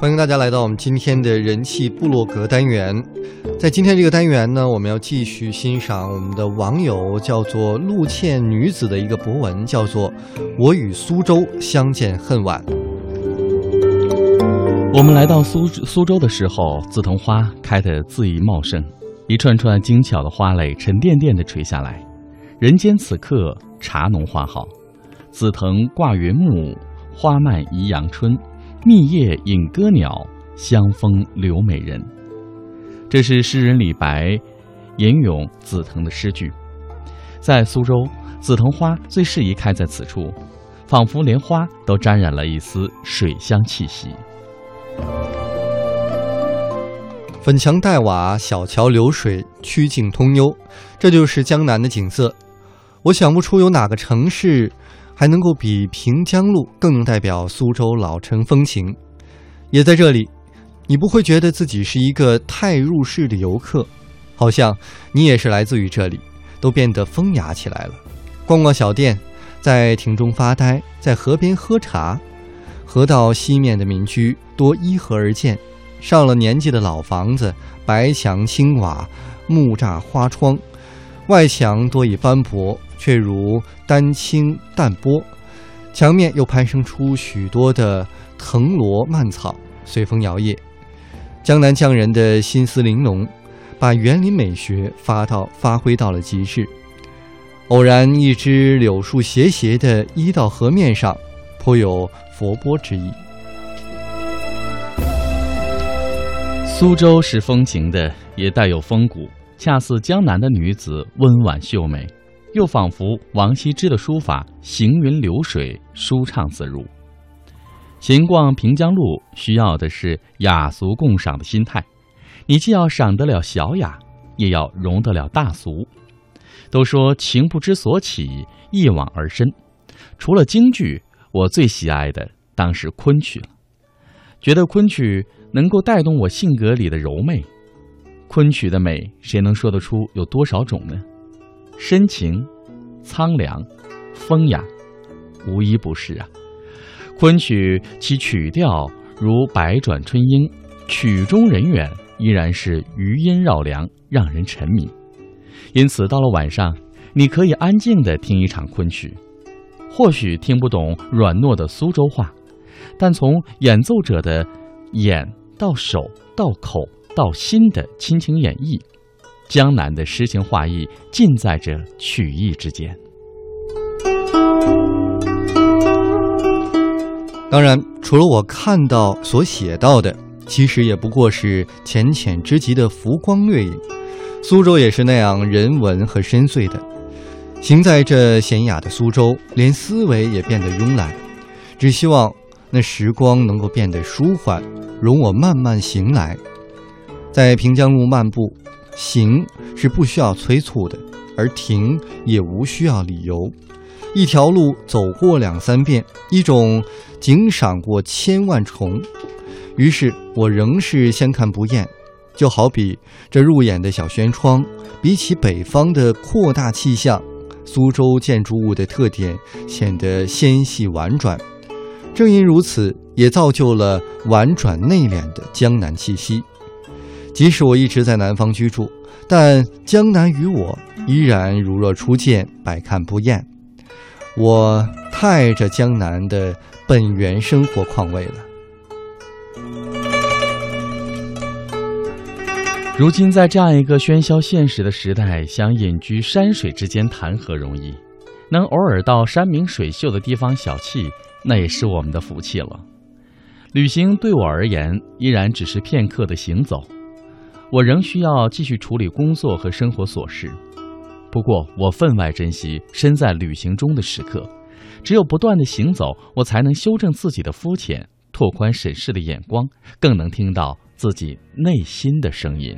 欢迎大家来到我们今天的人气部落格单元。在今天这个单元呢，我们要继续欣赏我们的网友叫做陆倩女子的一个博文，叫做《我与苏州相见恨晚》。我们来到苏苏州的时候，紫藤花开得恣意茂盛，一串串精巧的花蕾沉甸甸地垂下来。人间此刻茶浓花好，紫藤挂云木，花漫宜阳春。密叶引歌鸟，香风留美人。这是诗人李白吟咏紫藤的诗句。在苏州，紫藤花最适宜开在此处，仿佛连花都沾染了一丝水乡气息。粉墙黛瓦，小桥流水，曲径通幽，这就是江南的景色。我想不出有哪个城市。还能够比平江路更能代表苏州老城风情，也在这里，你不会觉得自己是一个太入世的游客，好像你也是来自于这里，都变得风雅起来了。逛逛小店，在亭中发呆，在河边喝茶，河道西面的民居多依河而建，上了年纪的老房子，白墙青瓦，木栅花窗，外墙多以斑驳。却如丹青淡波，墙面又攀升出许多的藤萝蔓草，随风摇曳。江南匠人的心思玲珑，把园林美学发到发挥到了极致。偶然一枝柳树斜斜地依到河面上，颇有佛波之意。苏州是风情的，也带有风骨，恰似江南的女子温婉秀美。又仿佛王羲之的书法行云流水，舒畅自如。闲逛平江路，需要的是雅俗共赏的心态。你既要赏得了小雅，也要容得了大俗。都说情不知所起，一往而深。除了京剧，我最喜爱的当是昆曲了。觉得昆曲能够带动我性格里的柔媚。昆曲的美，谁能说得出有多少种呢？深情、苍凉、风雅，无一不是啊。昆曲其曲调如百转春莺，曲中人远依然是余音绕梁，让人沉迷。因此，到了晚上，你可以安静地听一场昆曲，或许听不懂软糯的苏州话，但从演奏者的眼到手到口到心的亲情演绎。江南的诗情画意尽在这曲意之间。当然，除了我看到所写到的，其实也不过是浅浅之极的浮光掠影。苏州也是那样人文和深邃的。行在这闲雅的苏州，连思维也变得慵懒，只希望那时光能够变得舒缓，容我慢慢行来，在平江路漫步。行是不需要催促的，而停也无需要理由。一条路走过两三遍，一种景赏过千万重，于是我仍是相看不厌。就好比这入眼的小轩窗，比起北方的扩大气象，苏州建筑物的特点显得纤细婉转。正因如此，也造就了婉转内敛的江南气息。即使我一直在南方居住，但江南与我依然如若初见，百看不厌。我太爱这江南的本源生活况味了。如今在这样一个喧嚣现实的时代，想隐居山水之间，谈何容易？能偶尔到山明水秀的地方小憩，那也是我们的福气了。旅行对我而言，依然只是片刻的行走。我仍需要继续处理工作和生活琐事，不过我分外珍惜身在旅行中的时刻。只有不断的行走，我才能修正自己的肤浅，拓宽审视的眼光，更能听到自己内心的声音。